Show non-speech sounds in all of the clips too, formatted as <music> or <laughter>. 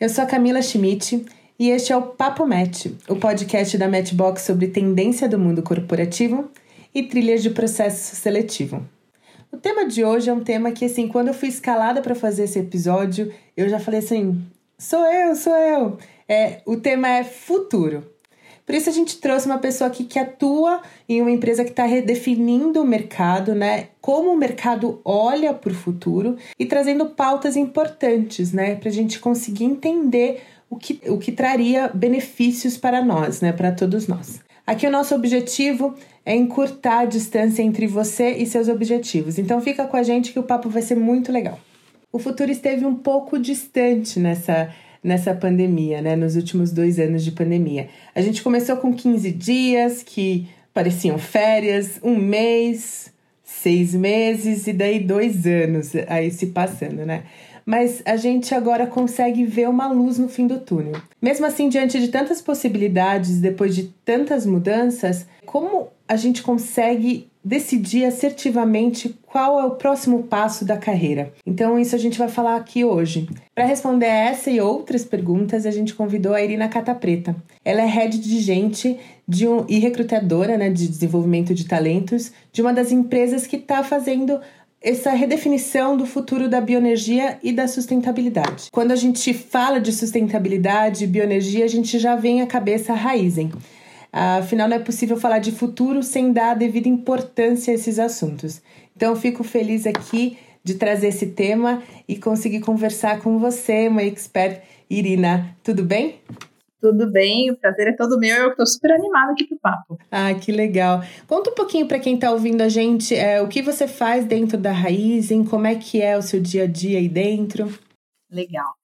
Eu sou a Camila Schmidt e este é o Papo Match, o podcast da Matchbox sobre tendência do mundo corporativo e trilhas de processo seletivo. O tema de hoje é um tema que, assim, quando eu fui escalada para fazer esse episódio, eu já falei assim: sou eu, sou eu. É, o tema é futuro. Por isso a gente trouxe uma pessoa aqui que atua em uma empresa que está redefinindo o mercado, né? Como o mercado olha para o futuro e trazendo pautas importantes, né? Para a gente conseguir entender o que, o que traria benefícios para nós, né? Para todos nós. Aqui o nosso objetivo é encurtar a distância entre você e seus objetivos. Então fica com a gente que o papo vai ser muito legal. O futuro esteve um pouco distante nessa nessa pandemia, né? Nos últimos dois anos de pandemia. A gente começou com 15 dias que pareciam férias, um mês, seis meses e daí dois anos aí se passando, né? Mas a gente agora consegue ver uma luz no fim do túnel. Mesmo assim, diante de tantas possibilidades, depois de tantas mudanças, como a gente consegue decidir assertivamente qual é o próximo passo da carreira. Então, isso a gente vai falar aqui hoje. Para responder essa e outras perguntas, a gente convidou a Irina Catapreta. Ela é head de gente de um, e recrutadora né, de desenvolvimento de talentos de uma das empresas que está fazendo essa redefinição do futuro da bioenergia e da sustentabilidade. Quando a gente fala de sustentabilidade e bioenergia, a gente já vem à cabeça a Raizen. Afinal, não é possível falar de futuro sem dar a devida importância a esses assuntos. Então, fico feliz aqui de trazer esse tema e conseguir conversar com você, uma expert Irina. Tudo bem? Tudo bem, o prazer é todo meu. Eu estou super animada aqui pro papo. Ah, que legal. Conta um pouquinho para quem está ouvindo a gente é, o que você faz dentro da Raizen, como é que é o seu dia a dia aí dentro. Legal.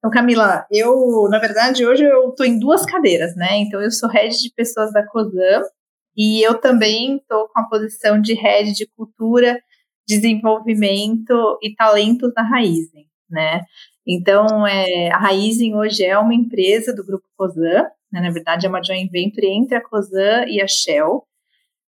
Então, Camila, eu, na verdade, hoje eu estou em duas cadeiras, né? Então, eu sou head de pessoas da COSAM e eu também estou com a posição de head de cultura, desenvolvimento e talentos na Raizen, né? Então, é, a Raizen hoje é uma empresa do grupo COSAM, né? na verdade, é uma joint venture entre a COSAM e a Shell.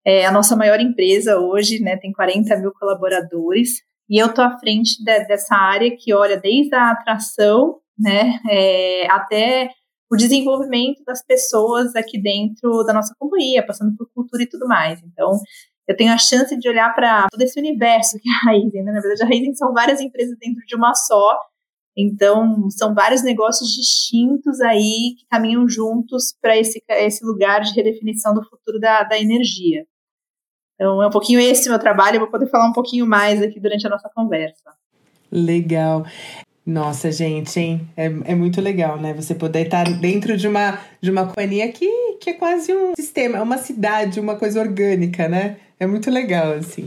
É a nossa maior empresa hoje, né? Tem 40 mil colaboradores. E eu estou à frente de, dessa área que olha desde a atração né, é, até o desenvolvimento das pessoas aqui dentro da nossa companhia, passando por cultura e tudo mais. Então, eu tenho a chance de olhar para todo esse universo que é a Raizen, né? Na verdade, a Raizen são várias empresas dentro de uma só, então são vários negócios distintos aí que caminham juntos para esse, esse lugar de redefinição do futuro da, da energia. Então, é um pouquinho esse meu trabalho, eu vou poder falar um pouquinho mais aqui durante a nossa conversa. Legal. Nossa, gente, hein? É, é muito legal, né? Você poder estar dentro de uma, de uma companhia que, que é quase um sistema, é uma cidade, uma coisa orgânica, né? É muito legal, assim.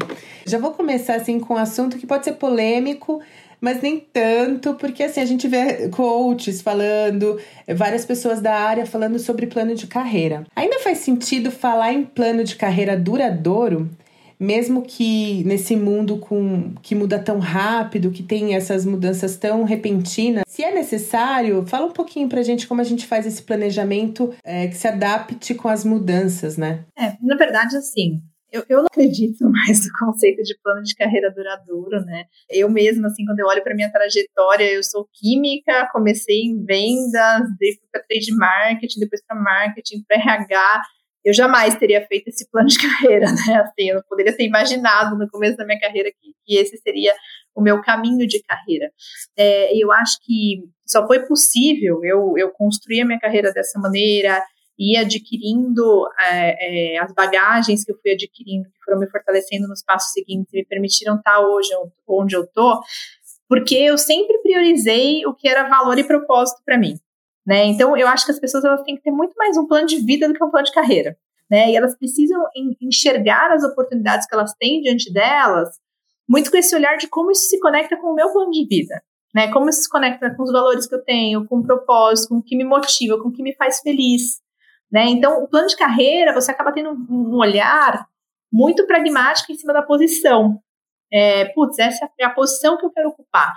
Já vou começar, assim, com um assunto que pode ser polêmico, mas nem tanto, porque, assim, a gente vê coaches falando, várias pessoas da área falando sobre plano de carreira. Ainda faz sentido falar em plano de carreira duradouro? Mesmo que nesse mundo com que muda tão rápido, que tem essas mudanças tão repentinas, se é necessário, fala um pouquinho pra gente como a gente faz esse planejamento é, que se adapte com as mudanças, né? É, na verdade, assim, eu, eu, não acredito mais no conceito de plano de carreira duradouro, né? Eu mesma, assim, quando eu olho para minha trajetória, eu sou química, comecei em vendas, depois para trade marketing, depois para marketing, para RH eu jamais teria feito esse plano de <laughs> carreira, né? Assim, eu não poderia ter imaginado no começo da minha carreira que, que esse seria o meu caminho de carreira. É, eu acho que só foi possível eu, eu construir a minha carreira dessa maneira, e adquirindo é, é, as bagagens que eu fui adquirindo, que foram me fortalecendo nos passos seguintes, me permitiram estar hoje onde eu estou, porque eu sempre priorizei o que era valor e propósito para mim. Né? Então, eu acho que as pessoas elas têm que ter muito mais um plano de vida do que um plano de carreira. Né? E elas precisam enxergar as oportunidades que elas têm diante delas, muito com esse olhar de como isso se conecta com o meu plano de vida. Né? Como isso se conecta com os valores que eu tenho, com o propósito, com o que me motiva, com o que me faz feliz. Né? Então, o plano de carreira, você acaba tendo um olhar muito pragmático em cima da posição. É, putz, essa é a posição que eu quero ocupar.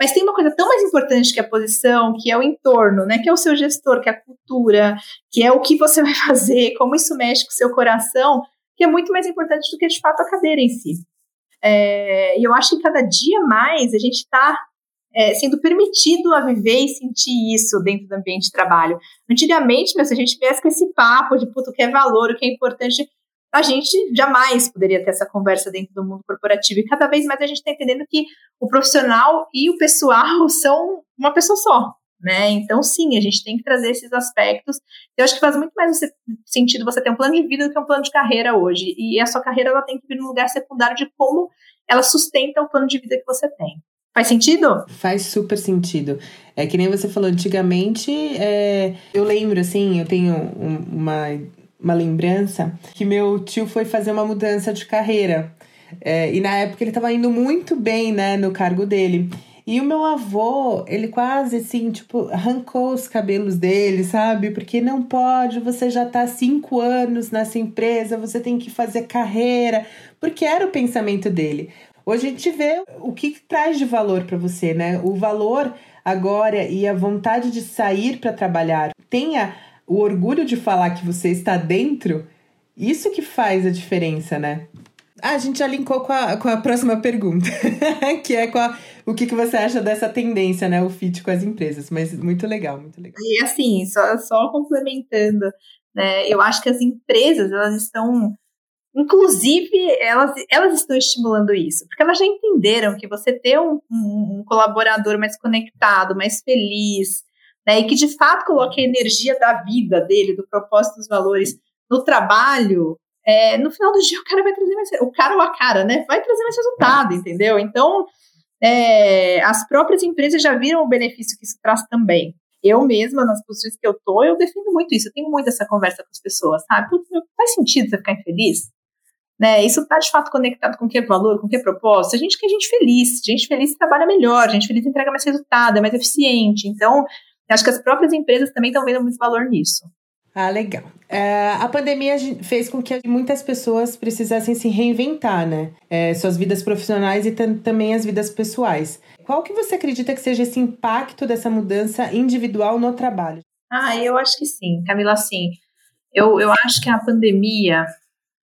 Mas tem uma coisa tão mais importante que a posição, que é o entorno, né? Que é o seu gestor, que é a cultura, que é o que você <laughs> vai fazer, como isso mexe com o seu coração, que é muito mais importante do que de fato a cadeira em si. É, e eu acho que cada dia mais a gente está é, sendo permitido a viver e sentir isso dentro do ambiente de trabalho. Antigamente, meu, se a gente viesse com esse papo de puto, o que é valor, o que é importante, a gente jamais poderia ter essa conversa dentro do mundo corporativo. E cada vez mais a gente está entendendo que o profissional e o pessoal <laughs> são uma pessoa só. Né? Então, sim, a gente tem que trazer esses aspectos. Eu acho que faz muito mais sentido você ter um plano de vida do que um plano de carreira hoje. E a sua carreira ela tem que vir no lugar secundário de como ela sustenta o plano de vida que você tem. Faz sentido? Faz super sentido. É que nem você falou antigamente, é, eu lembro, assim, eu tenho um, uma, uma lembrança que meu tio foi fazer uma mudança de carreira. É, e na época ele estava indo muito bem, né, no cargo dele. E o meu avô, ele quase assim, tipo, arrancou os cabelos dele, sabe? Porque não pode, você já tá cinco anos nessa empresa, você tem que fazer carreira, porque era o pensamento dele. Hoje a gente vê o que traz de valor para você, né? O valor agora e a vontade de sair para trabalhar. Tenha o orgulho de falar que você está dentro. Isso que faz a diferença, né? Ah, a gente já linkou com a, com a próxima pergunta, <laughs> que é com a, o que, que você acha dessa tendência, né? O fit com as empresas. Mas muito legal, muito legal. E assim, só, só complementando, né? Eu acho que as empresas, elas estão Inclusive, elas, elas estão estimulando isso, porque elas já entenderam que você ter um, um, um colaborador mais conectado, mais feliz, né, e que de fato coloque a energia da vida dele, do propósito dos valores no trabalho, é, no final do dia o cara vai trazer mais, o cara ou a cara, né, vai trazer mais resultado, entendeu? Então, é, as próprias empresas já viram o benefício que isso traz também. Eu mesma, nas posições que eu tô, eu defendo muito isso, eu tenho muito essa conversa com as pessoas, sabe? Putz, faz sentido você ficar infeliz? Né? Isso está de fato conectado com que é valor, com que é propósito. A gente quer gente feliz, gente feliz trabalha melhor, gente feliz entrega mais resultado, é mais eficiente. Então, acho que as próprias empresas também estão vendo muito valor nisso. Ah, legal. É, a pandemia fez com que muitas pessoas precisassem se reinventar, né? É, suas vidas profissionais e também as vidas pessoais. Qual que você acredita que seja esse impacto dessa mudança individual no trabalho? Ah, eu acho que sim, Camila, sim. Eu, eu acho que a pandemia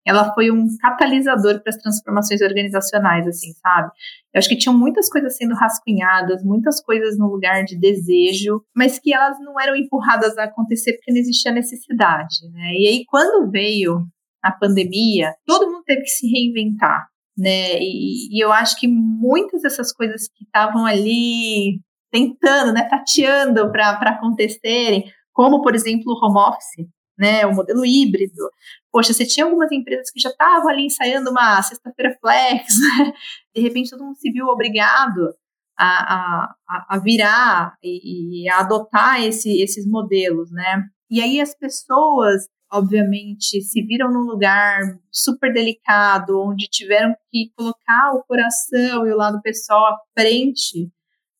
ela foi um catalisador para as transformações organizacionais, assim, sabe? Eu acho que tinham muitas coisas sendo rascunhadas, muitas coisas no lugar de desejo, mas que elas não eram empurradas a acontecer porque não existia necessidade, né? E aí, quando veio a pandemia, todo mundo teve que se reinventar, né? E, e eu acho que muitas dessas coisas que estavam ali tentando, né, tateando para acontecerem, como, por exemplo, o home office, né, o modelo híbrido, poxa, você tinha algumas empresas que já estavam ali ensaiando uma sexta-feira flex, <laughs> né? de repente todo mundo se viu obrigado a, a, a virar e, e a adotar esse, esses modelos, né? E aí as pessoas, obviamente, se viram num lugar super delicado, onde tiveram que colocar o coração e o lado pessoal à frente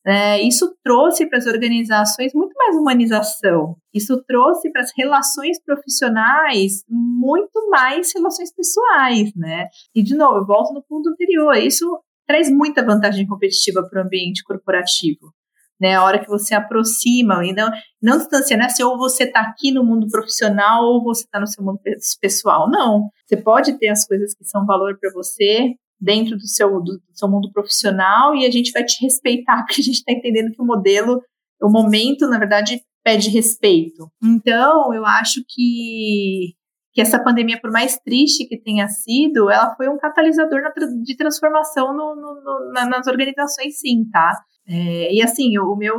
é, isso trouxe para as organizações muito mais humanização. Isso trouxe para as relações profissionais muito mais relações pessoais, né? E, de novo, eu volto no ponto anterior. Isso traz muita vantagem competitiva para o ambiente corporativo. Né, a hora que você aproxima e não, não distancia, né? Se ou você está aqui no mundo profissional ou você está no seu mundo pessoal. Não. Você pode ter as coisas que são valor para você, dentro do seu, do, seu mundo profissional e a gente vai te respeitar, <laughs> porque a gente está entendendo que o modelo, o momento, na verdade, pede respeito. Então, eu acho que, que essa pandemia, por mais triste que tenha sido, ela foi um catalisador na, de transformação no, no, no, na, nas organizações, sim, tá? É, e assim, o meu,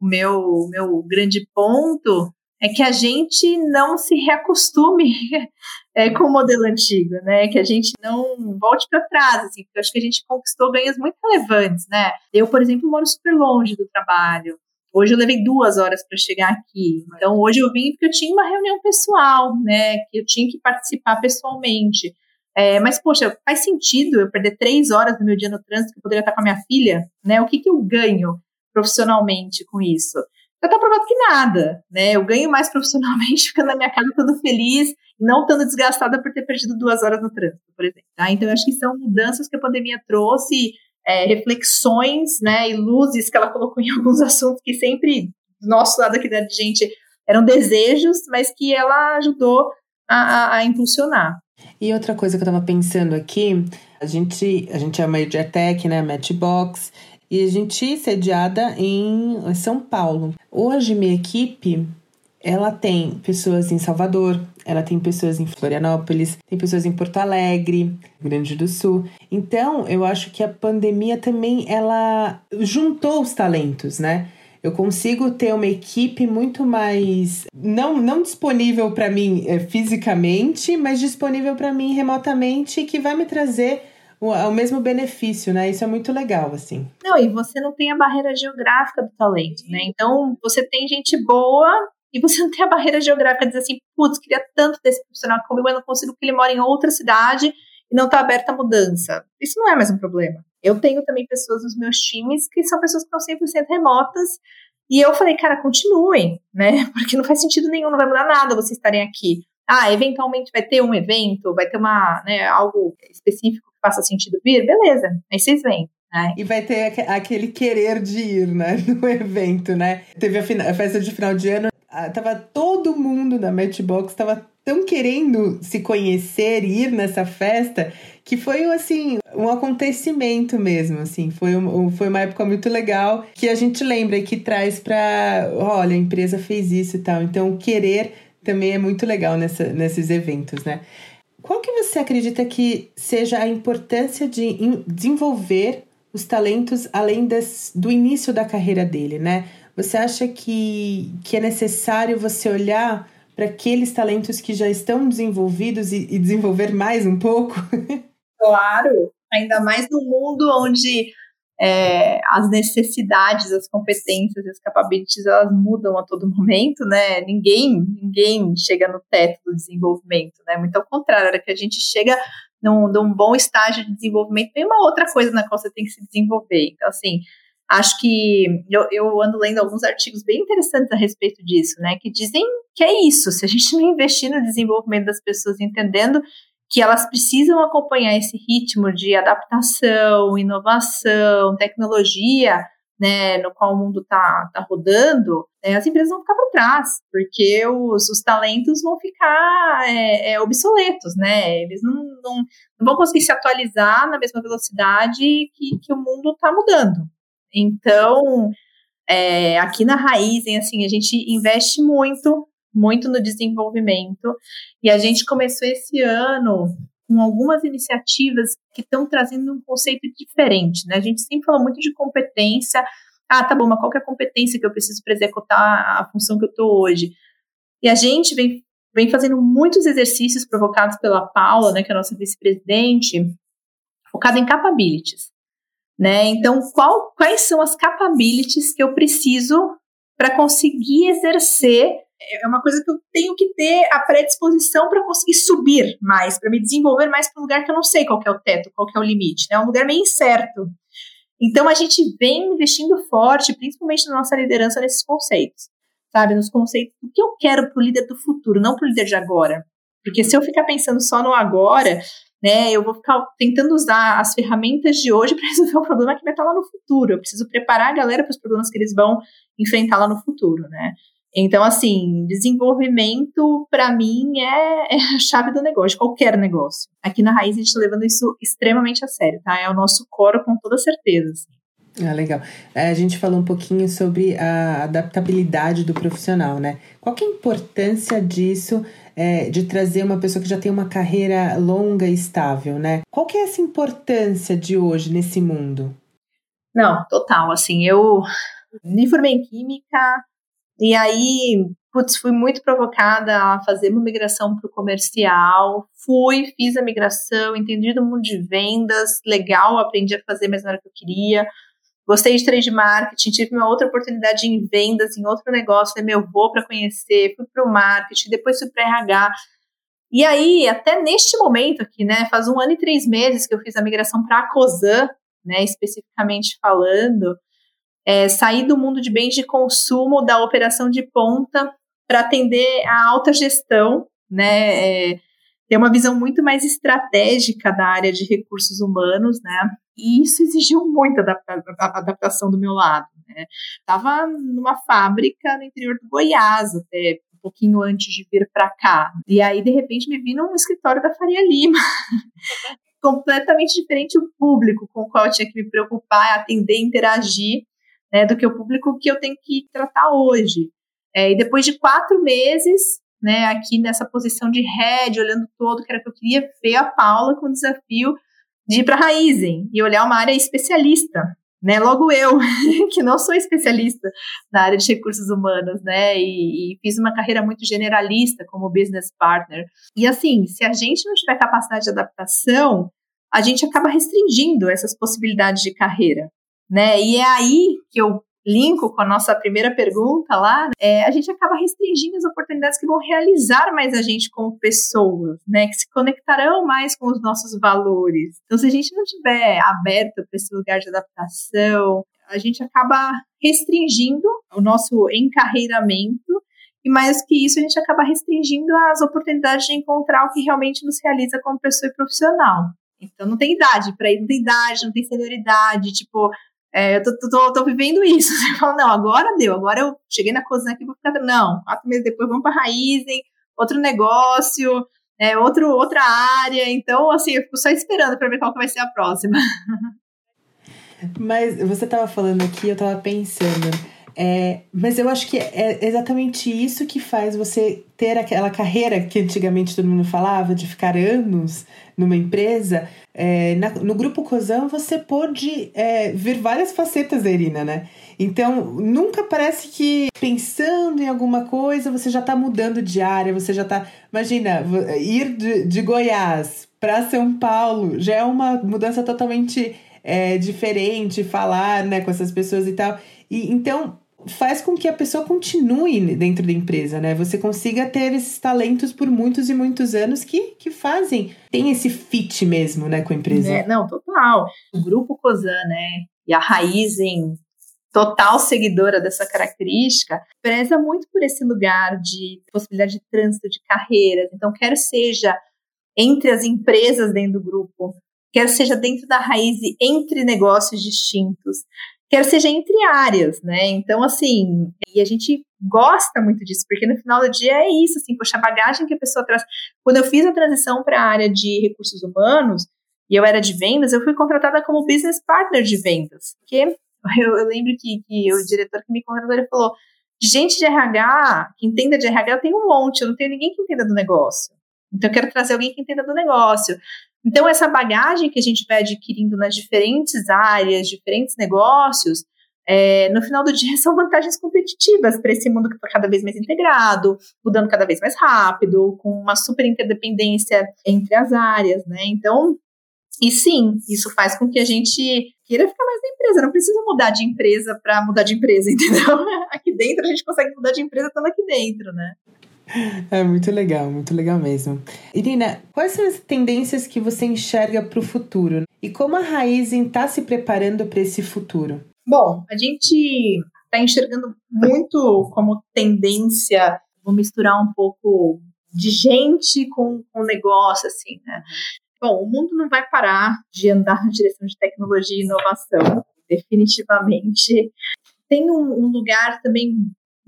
o meu, o meu grande ponto é que a gente não se reacostume <laughs> é, com o modelo antigo, né? Que a gente não volte para trás, assim, porque eu acho que a gente conquistou ganhos muito relevantes, né? Eu, por exemplo, moro super longe do trabalho. Hoje eu levei duas horas para chegar aqui. Então hoje eu vim porque eu tinha uma reunião pessoal, né? Que eu tinha que participar pessoalmente. É, mas, poxa, faz sentido eu perder três horas do meu dia no trânsito que eu poderia estar com a minha filha, né? O que, que eu ganho profissionalmente com isso? Já tá provado que nada, né? Eu ganho mais <laughs> profissionalmente ficando na minha casa estando feliz não estando desgastada por ter perdido duas horas no trânsito, por exemplo. Tá? Então, eu acho que são mudanças que a pandemia trouxe, é, reflexões, né, e luzes que ela colocou em <laughs> alguns assuntos que sempre, do nosso lado aqui da gente, eram desejos, mas que ela ajudou a, a, a impulsionar. E outra coisa que eu estava pensando aqui, a gente, a gente é uma EdTech, né, Matchbox, e a gente sediada em São Paulo. Hoje minha equipe ela tem pessoas em Salvador, ela tem pessoas em Florianópolis, tem pessoas em Porto Alegre, Grande do Sul. Então, eu acho que a pandemia também ela juntou os talentos, né? Eu consigo ter uma equipe muito mais não não disponível para mim é, fisicamente, mas disponível para mim remotamente que vai me trazer o, o mesmo benefício, né? Isso é muito legal, assim. Não, e você não tem a barreira geográfica do talento, né? Então, você tem gente boa e você não tem a barreira geográfica de dizer assim, putz, queria tanto desse profissional comigo, mas não consigo que ele mora em outra cidade e não está aberta a mudança. Isso não é mais um problema. Eu tenho também pessoas nos meus times que são pessoas que estão 100% remotas e eu falei, cara, continuem, né? <laughs> Porque não faz sentido nenhum, não vai mudar nada vocês estarem aqui. Ah, eventualmente vai ter um evento, vai ter uma, né, algo específico faça sentido vir, beleza, aí vocês vêm. Né? E vai ter aquele querer de ir, né, <laughs> no evento, né? Teve a, a festa de final de ano, tava todo mundo da Matchbox, tava tão querendo se conhecer e ir nessa festa que foi assim um acontecimento mesmo assim foi, um, foi uma época muito legal que a gente lembra e que traz para olha a empresa fez isso e tal então querer também é muito legal nessa, nesses eventos né qual que você acredita que seja a importância de desenvolver os talentos além do início da carreira dele né você acha que, que é necessário você olhar para aqueles talentos que já estão desenvolvidos e, e desenvolver mais um pouco? <laughs> Claro, ainda mais no mundo onde é, as necessidades, as competências as capabilities elas mudam a todo momento, né? Ninguém, ninguém chega no teto do desenvolvimento, né? Muito ao contrário, a hora que a gente chega num, num bom estágio de desenvolvimento, tem uma outra coisa na qual você tem que se desenvolver. Então, assim, acho que eu, eu ando lendo alguns artigos bem interessantes a respeito disso, né? Que dizem que é isso, se a gente não investir no desenvolvimento das pessoas, entendendo que elas precisam acompanhar esse ritmo de adaptação, inovação, tecnologia, né, no qual o mundo está tá rodando, né, as empresas vão ficar para trás, porque os, os talentos vão ficar é, é, obsoletos, né? Eles não, não, não, vão conseguir se atualizar na mesma velocidade que, que o mundo está mudando. Então, é, aqui na Raizen, assim, a gente investe muito muito no desenvolvimento. E a gente começou esse ano com algumas iniciativas que estão trazendo um conceito diferente, né? A gente sempre fala muito de competência. Ah, tá bom, mas qual é a competência que eu preciso para executar a função que eu estou hoje? E a gente vem, vem fazendo muitos exercícios provocados pela Paula, né, que é a nossa vice-presidente, focado em capabilities. Né? Então, qual, quais são as capabilities que eu preciso para conseguir exercer é uma coisa que eu tenho que ter a predisposição para conseguir subir mais, para me desenvolver mais para um lugar que eu não sei qual é o teto, qual é o limite, né? É um lugar meio incerto. Então a gente vem investindo forte, principalmente na nossa liderança nesses conceitos, sabe? Nos conceitos do que eu quero para o líder do futuro, não para o líder de agora. Porque se eu ficar pensando só no agora, né, eu vou ficar tentando usar as ferramentas de hoje <laughs> para resolver o problema que vai estar lá no futuro. Eu preciso preparar a galera para os problemas que eles vão enfrentar lá no futuro, né? Então, assim, desenvolvimento, para mim, é, é, a chave do negócio, qualquer negócio. Aqui na Raiz, a gente está levando isso extremamente a sério, tá? É o nosso coro com toda certeza. Assim. Ah, legal. É, a gente falou um pouquinho sobre a adaptabilidade do profissional, né? Qual que é a importância disso, é, de trazer uma pessoa que já tem uma carreira longa e estável, né? Qual que é essa importância de hoje nesse mundo? Não, total. Assim, eu me formei em Química, e aí, putz, fui muito provocada a fazer uma migração para o comercial. Fui, fiz a migração, entendi do mundo de vendas, legal, aprendi a fazer, mas não era o que eu queria. Gostei de trade marketing, tive uma outra oportunidade em vendas, em outro negócio, falei, meu, vou para conhecer, fui para o marketing, depois fui para RH. E aí, até neste momento aqui, né, faz um ano e três meses que eu fiz a migração para a COSAN, né, especificamente falando, é, sair do mundo de bens de consumo, da operação de ponta, para atender a alta gestão, né? É, ter uma visão muito mais estratégica da área de recursos humanos, né? E isso exigiu muita adaptação do meu lado. Né? Tava numa fábrica no interior do Goiás, até um pouquinho antes de vir para cá. E aí, de repente, me vi num escritório da Faria Lima. <laughs> completamente diferente o público com o qual eu tinha que me preocupar, atender, interagir, né, do que o público que eu tenho que tratar hoje. É, e depois de quatro meses, né, aqui nessa posição de head, olhando todo, que era que eu queria ver a Paula com o desafio de ir para a Raizen e olhar uma área especialista, né? Logo eu, <laughs> que não sou especialista na área de recursos humanos, né? E, e, fiz uma carreira muito generalista como business partner. E assim, se a gente não tiver capacidade de adaptação, a gente acaba restringindo essas possibilidades de carreira, né? E é aí que eu linko com a nossa primeira pergunta lá, é, a gente acaba restringindo as oportunidades que vão realizar mais a gente como pessoas, né? Que se conectarão mais com os nossos valores. Então, se a gente não tiver aberto para esse lugar de adaptação, a gente acaba restringindo o nosso encarreiramento e mais que isso, a gente acaba restringindo as oportunidades de encontrar o que realmente nos realiza como pessoa e profissional. Então não tem idade para ir, não tem idade, não tem senioridade, tipo, é, eu tô, tô, tô, vivendo isso. <laughs> Você fala, não, agora deu, agora eu cheguei na cozinha aqui, vou ficar. Não, quatro meses depois vamos para Raizen, outro negócio, é, outro, outra área. Então, assim, eu fico só esperando para ver qual que vai ser a próxima. <laughs> Mas você estava falando aqui, eu estava pensando. É, mas eu acho que é exatamente isso que faz você ter aquela carreira que antigamente todo mundo falava, de ficar anos numa empresa. É, na, no grupo Cozão você pôde é, ver várias facetas da Irina, né? Então, nunca parece que pensando em alguma coisa você já está mudando de área, você já está. Imagina, ir de, de Goiás para São Paulo já é uma mudança totalmente é, diferente, falar né, com essas pessoas e tal. E, então, faz com que a pessoa continue dentro da empresa, né? Você consiga ter esses talentos por muitos e muitos anos que, que fazem, tem esse fit mesmo, né, com a empresa. É, não, total. O grupo Cosan, né, e a Raizen, total seguidora dessa característica, preza muito por esse lugar de possibilidade de trânsito de carreiras. Então, quer seja entre as empresas dentro do grupo, quer seja dentro da raiz entre negócios distintos, quer seja entre áreas, né? Então, assim, e a gente gosta muito disso, porque no final do dia é isso, assim, poxa, a bagagem que a pessoa traz. Quando eu fiz a transição para a área de recursos humanos, e eu era de vendas, eu fui contratada como business partner de vendas. Porque <laughs> eu, eu lembro que, que o diretor que me contratou, ele falou, gente de RH, que entenda de RH, eu tenho um monte, eu não tenho ninguém que entenda do negócio. Então, eu quero trazer alguém que entenda do negócio. Então, essa bagagem que a gente vai adquirindo nas diferentes áreas, diferentes negócios, é, no final do dia <laughs> são vantagens competitivas para esse mundo que está cada vez mais integrado, mudando cada vez mais rápido, com uma super interdependência entre as áreas, né? Então, e sim, isso faz com que a gente queira ficar mais na empresa. Não precisa mudar de empresa para mudar de empresa, <laughs> entendeu? Aqui dentro a gente consegue mudar de empresa estando aqui dentro, né? <laughs> É muito legal, muito legal mesmo. Irina, quais são as tendências que você enxerga para o futuro? E como a Raizen está se preparando para esse futuro? Bom, a gente está enxergando muito como tendência, vou misturar um pouco de gente com, com negócio, assim, né? Bom, o mundo não vai parar de andar na direção de tecnologia e inovação, definitivamente. Tem um, um lugar também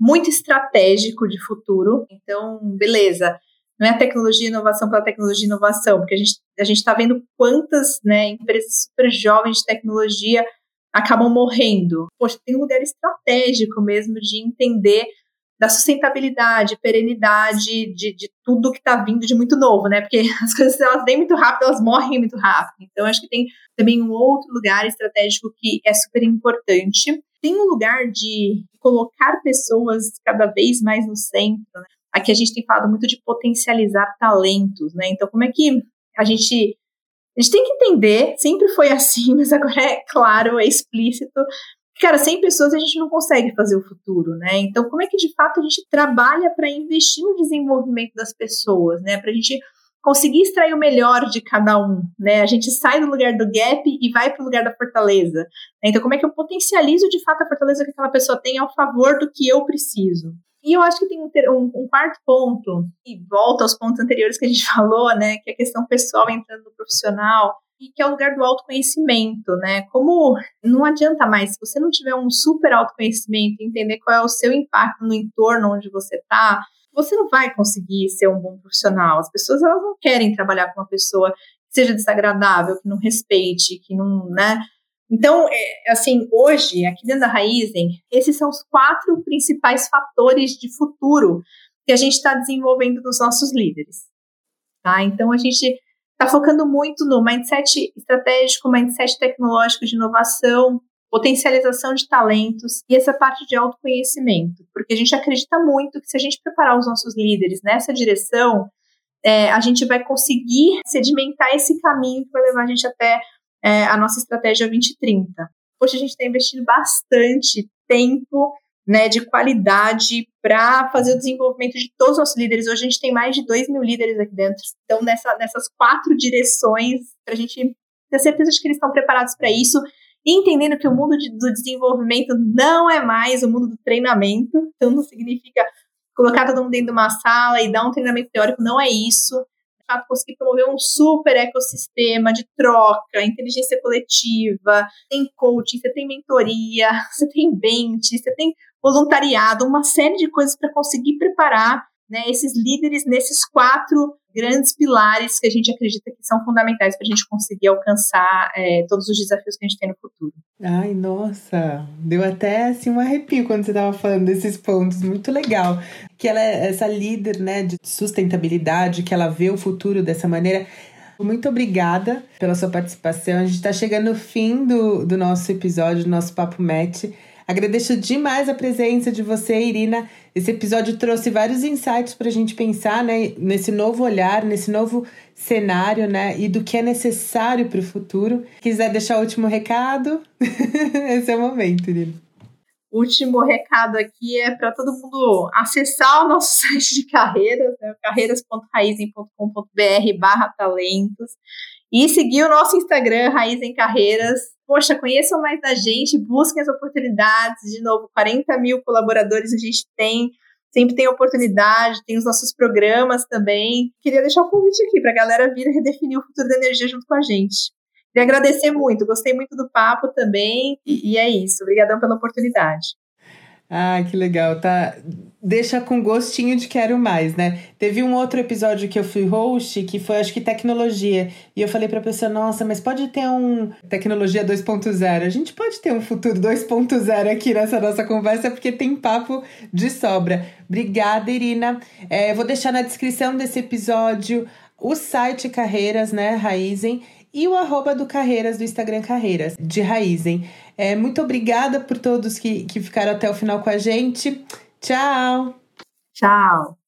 muito estratégico de futuro. Então, beleza, não é tecnologia e inovação pela tecnologia e inovação, porque a gente a está vendo quantas né, empresas super jovens de tecnologia acabam morrendo. Poxa, tem um lugar estratégico mesmo de entender da sustentabilidade, perenidade de, de tudo que está vindo de muito novo, né? Porque <laughs> as coisas elas vêm muito rápido, elas morrem muito rápido. Então, acho que tem também um outro lugar estratégico que é super importante tem um lugar de colocar pessoas cada vez mais no centro. Né? Aqui a gente tem falado muito de potencializar talentos, né? Então, como é que a gente. A gente tem que entender, sempre foi assim, <laughs> mas agora é claro, é explícito. Cara, sem pessoas a gente não consegue fazer o futuro, né? Então, como é que de fato a gente trabalha para investir no desenvolvimento das pessoas, né? Para a gente conseguir extrair o melhor de cada um, né? A gente sai do lugar do gap e vai para o lugar da fortaleza. Então, como é que eu potencializo de fato a fortaleza que aquela pessoa tem ao favor do que eu preciso? E eu acho que tem um, um, um, quarto ponto, e volta aos pontos anteriores que a gente <laughs> falou, né? Que é a questão pessoal entrando no profissional, e que é o lugar do autoconhecimento, né? Como não adianta mais, se você não tiver um super autoconhecimento, entender qual é o seu impacto no entorno onde você está, você não vai conseguir ser um bom profissional. As pessoas elas não querem trabalhar com uma pessoa seja desagradável, que não respeite, que não, né? Então, é, assim, hoje, aqui dentro da Raizen, esses são os quatro principais fatores de futuro que a gente está desenvolvendo nos nossos líderes. Tá? Então, a gente está focando muito no mindset estratégico, mindset tecnológico de inovação, potencialização de talentos e essa parte de autoconhecimento, porque a gente acredita muito que se a gente preparar os nossos líderes nessa direção, é, a gente vai conseguir sedimentar esse caminho que vai levar a gente até é, a nossa estratégia 2030. Hoje a gente está investindo bastante tempo né, de qualidade para fazer o desenvolvimento de todos os nossos líderes. Hoje a gente tem mais de 2 mil líderes aqui dentro. Então, nessa, nessas quatro direções, para a gente ter certeza de que eles estão preparados para isso entendendo que o mundo de, do desenvolvimento não é mais o mundo do treinamento, então não significa colocar todo mundo dentro de uma sala e dar um treinamento teórico, não é isso. Fato, conseguir promover um super ecossistema de troca, inteligência coletiva, tem coaching, você tem mentoria, <laughs> você tem bench, você tem voluntariado, uma série de coisas para conseguir preparar né, esses líderes nesses quatro grandes pilares que a gente acredita que são fundamentais para a gente conseguir alcançar é, todos os desafios que a gente tem no futuro. Ai, nossa, deu até assim um arrepio quando você estava falando desses pontos, muito legal. Que ela é essa líder, né, de sustentabilidade, que ela vê o futuro dessa maneira. Muito obrigada pela sua participação. A gente está chegando no fim do, do nosso episódio, do nosso Papo Match. Agradeço demais a presença de você, Irina. Esse episódio trouxe vários insights para a gente pensar né, nesse novo olhar, nesse novo cenário, né? E do que é necessário para o futuro. Quiser deixar o último recado, <laughs> esse é o momento, Irina. Último recado aqui é para todo mundo acessar o nosso <laughs> site de carreiras, né, carreiras.raizen.com.br barra talentos e seguir o nosso Instagram, Raiz em Carreiras. Poxa, conheçam mais da gente, busquem as oportunidades. De novo, 40 mil colaboradores a gente tem, sempre tem oportunidade, tem os nossos programas também. Queria deixar o um convite aqui para a galera vir redefinir o futuro da energia junto com a gente. Queria agradecer muito, gostei muito do papo também, e, e é isso. Obrigadão pela oportunidade. Ah, que legal, tá? Deixa com gostinho de quero mais, né? Teve um outro episódio que eu fui host que foi, acho que tecnologia. E eu falei pra pessoa, nossa, mas pode ter um tecnologia 2.0. A gente pode ter um futuro 2.0 aqui nessa nossa conversa, porque tem papo de sobra. Obrigada, Irina. É, vou deixar na descrição desse episódio o site Carreiras, né, Raizen, e o arroba do Carreiras, do Instagram Carreiras, de Raizen. É, muito obrigada por todos que, que ficaram até o final com a gente. Tchau! Tchau!